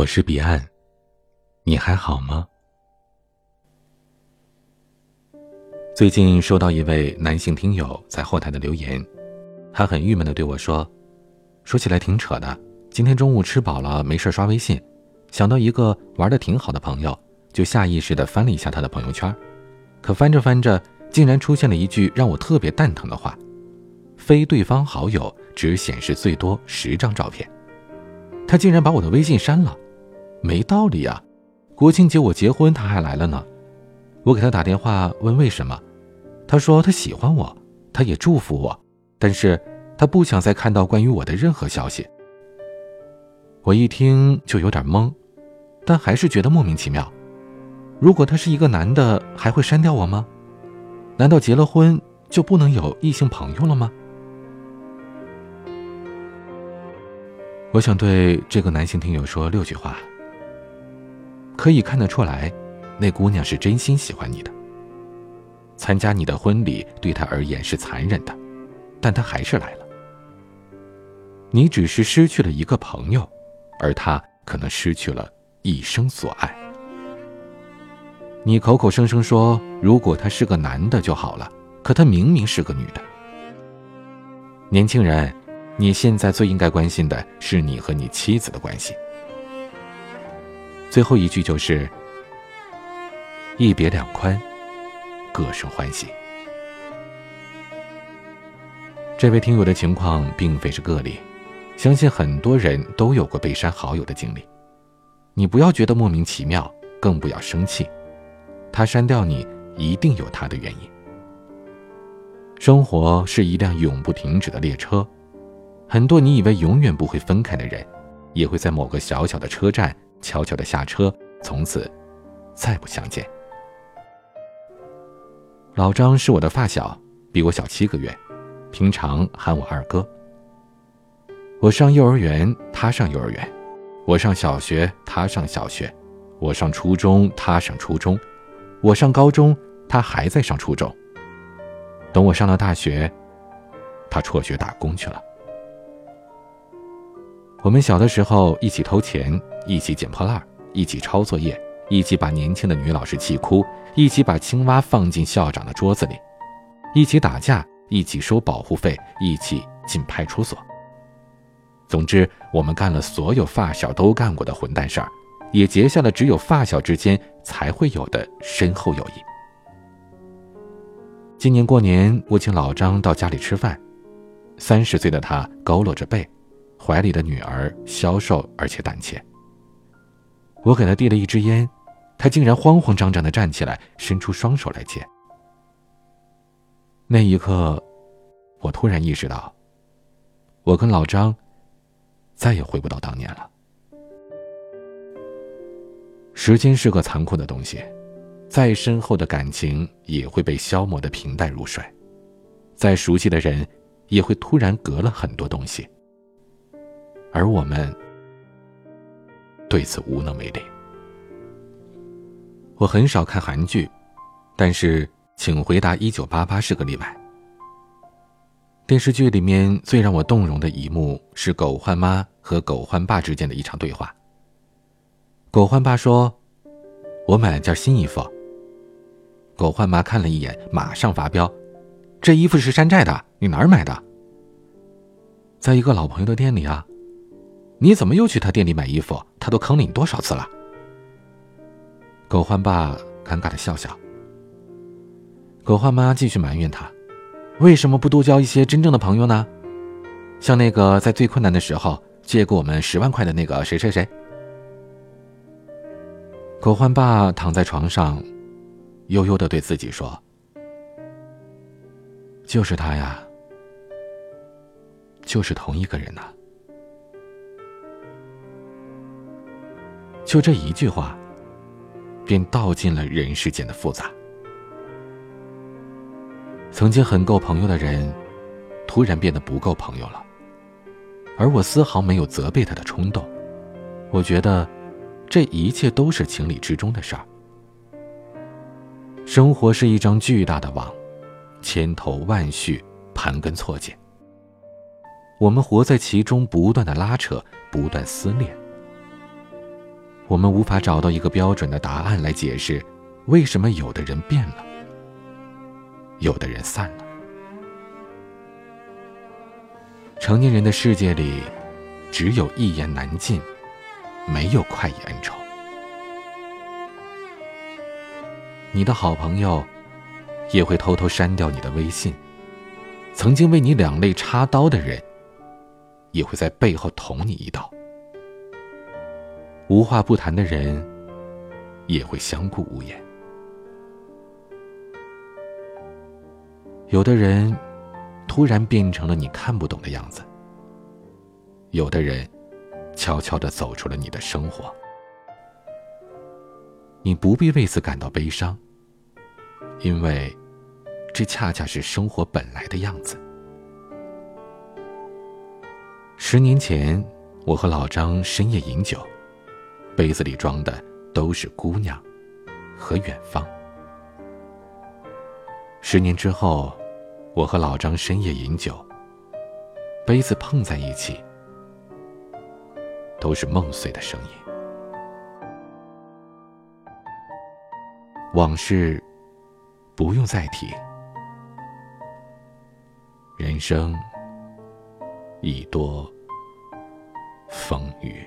我是彼岸，你还好吗？最近收到一位男性听友在后台的留言，他很郁闷的对我说：“说起来挺扯的，今天中午吃饱了，没事刷微信，想到一个玩的挺好的朋友，就下意识的翻了一下他的朋友圈，可翻着翻着，竟然出现了一句让我特别蛋疼的话：非对方好友只显示最多十张照片。”他竟然把我的微信删了，没道理啊！国庆节我结婚，他还来了呢。我给他打电话问为什么，他说他喜欢我，他也祝福我，但是他不想再看到关于我的任何消息。我一听就有点懵，但还是觉得莫名其妙。如果他是一个男的，还会删掉我吗？难道结了婚就不能有异性朋友了吗？我想对这个男性听友说六句话。可以看得出来，那姑娘是真心喜欢你的。参加你的婚礼对她而言是残忍的，但她还是来了。你只是失去了一个朋友，而她可能失去了一生所爱。你口口声声说如果他是个男的就好了，可他明明是个女的。年轻人。你现在最应该关心的是你和你妻子的关系。最后一句就是“一别两宽，各生欢喜”。这位听友的情况并非是个例，相信很多人都有过被删好友的经历。你不要觉得莫名其妙，更不要生气，他删掉你一定有他的原因。生活是一辆永不停止的列车。很多你以为永远不会分开的人，也会在某个小小的车站悄悄的下车，从此再不相见。老张是我的发小，比我小七个月，平常喊我二哥。我上幼儿园，他上幼儿园；我上小学，他上小学；我上初中，他上初中；我上高中，他还在上初中。等我上了大学，他辍学打工去了。我们小的时候一起偷钱，一起捡破烂，一起抄作业，一起把年轻的女老师气哭，一起把青蛙放进校长的桌子里，一起打架，一起收保护费，一起进派出所。总之，我们干了所有发小都干过的混蛋事儿，也结下了只有发小之间才会有的深厚友谊。今年过年，我请老张到家里吃饭，三十岁的他佝偻着背。怀里的女儿消瘦而且胆怯。我给他递了一支烟，他竟然慌慌张张的站起来，伸出双手来接。那一刻，我突然意识到，我跟老张再也回不到当年了。时间是个残酷的东西，再深厚的感情也会被消磨的平淡如水，再熟悉的人，也会突然隔了很多东西。而我们对此无能为力。我很少看韩剧，但是《请回答一九八八》是个例外。电视剧里面最让我动容的一幕是狗焕妈和狗焕爸之间的一场对话。狗焕爸说：“我买了件新衣服。”狗焕妈看了一眼，马上发飙：“这衣服是山寨的，你哪儿买的？在一个老朋友的店里啊。”你怎么又去他店里买衣服？他都坑了你多少次了？狗焕爸尴尬的笑笑。狗焕妈继续埋怨他，为什么不多交一些真正的朋友呢？像那个在最困难的时候借过我们十万块的那个谁谁谁。狗焕爸躺在床上，悠悠的对自己说：“就是他呀，就是同一个人呐。”就这一句话，便道尽了人世间的复杂。曾经很够朋友的人，突然变得不够朋友了，而我丝毫没有责备他的冲动。我觉得，这一切都是情理之中的事儿。生活是一张巨大的网，千头万绪，盘根错节。我们活在其中，不断的拉扯，不断撕裂。我们无法找到一个标准的答案来解释，为什么有的人变了，有的人散了。成年人的世界里，只有一言难尽，没有快意恩仇。你的好朋友也会偷偷删掉你的微信，曾经为你两肋插刀的人，也会在背后捅你一刀。无话不谈的人，也会相顾无言。有的人突然变成了你看不懂的样子，有的人悄悄的走出了你的生活。你不必为此感到悲伤，因为这恰恰是生活本来的样子。十年前，我和老张深夜饮酒。杯子里装的都是姑娘和远方。十年之后，我和老张深夜饮酒，杯子碰在一起，都是梦碎的声音。往事不用再提，人生已多风雨。